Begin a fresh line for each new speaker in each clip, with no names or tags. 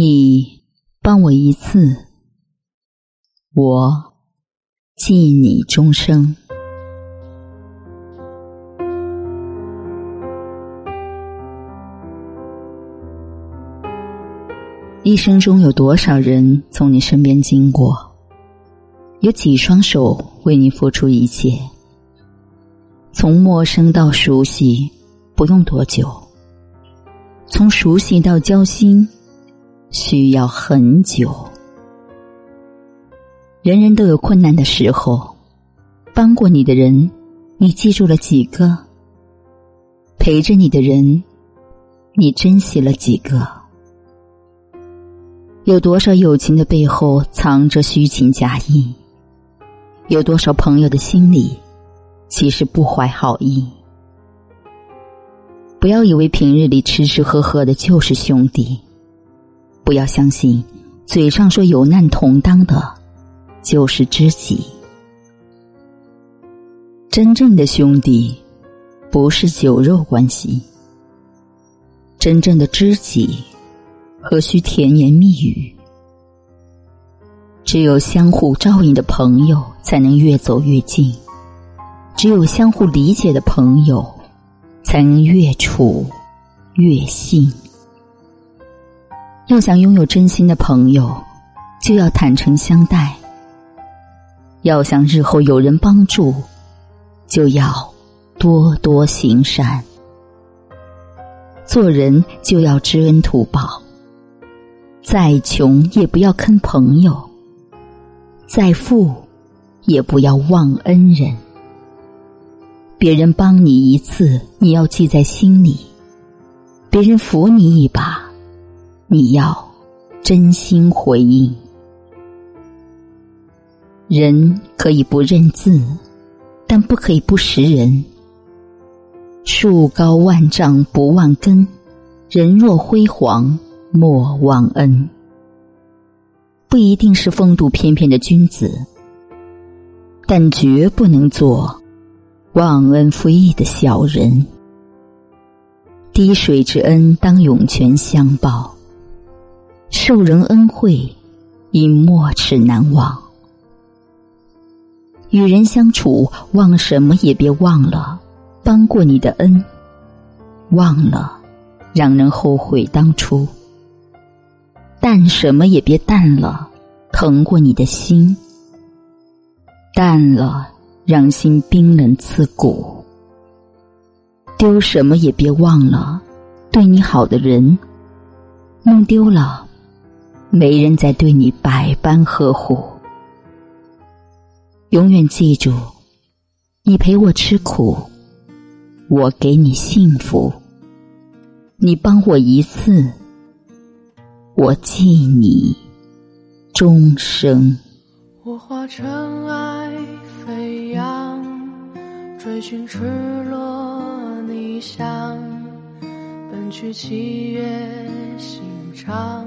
你帮我一次，我记你终生。一生中有多少人从你身边经过？有几双手为你付出一切？从陌生到熟悉，不用多久；从熟悉到交心，需要很久。人人都有困难的时候，帮过你的人，你记住了几个？陪着你的人，你珍惜了几个？有多少友情的背后藏着虚情假意？有多少朋友的心里其实不怀好意？不要以为平日里吃吃喝喝的就是兄弟，不要相信嘴上说有难同当的就是知己。真正的兄弟不是酒肉关系，真正的知己。何须甜言蜜语？只有相互照应的朋友，才能越走越近；只有相互理解的朋友，才能越处越信。要想拥有真心的朋友，就要坦诚相待；要想日后有人帮助，就要多多行善。做人就要知恩图报。再穷也不要坑朋友，再富也不要忘恩人。别人帮你一次，你要记在心里；别人扶你一把，你要真心回应。人可以不认字，但不可以不识人。树高万丈不忘根，人若辉煌。莫忘恩，不一定是风度翩翩的君子，但绝不能做忘恩负义的小人。滴水之恩，当涌泉相报；受人恩惠，应没齿难忘。与人相处，忘什么也别忘了帮过你的恩，忘了让人后悔当初。淡什么也别淡了，疼过你的心；淡了，让心冰冷刺骨。丢什么也别忘了，对你好的人，弄丢了，没人再对你百般呵护。永远记住，你陪我吃苦，我给你幸福。你帮我一次。我记你终生。
我化尘埃飞扬，追寻赤裸逆翔，奔去七月心肠。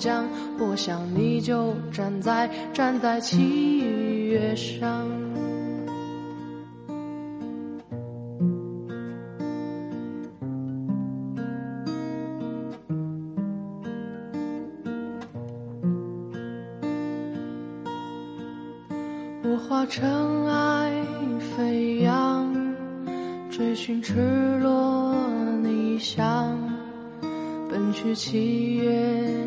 江，我想你就站在站在七月上。我化尘埃飞扬，追寻赤裸逆翔。奔去七月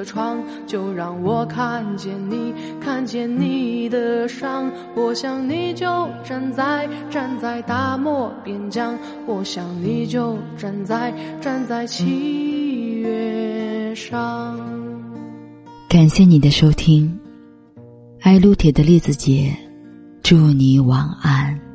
的窗，就让我看见你，看见你的伤。我想你就站在站在大漠边疆。我想你就站在站在七月上。
感谢你的收听，爱撸铁的栗子姐，祝你晚安。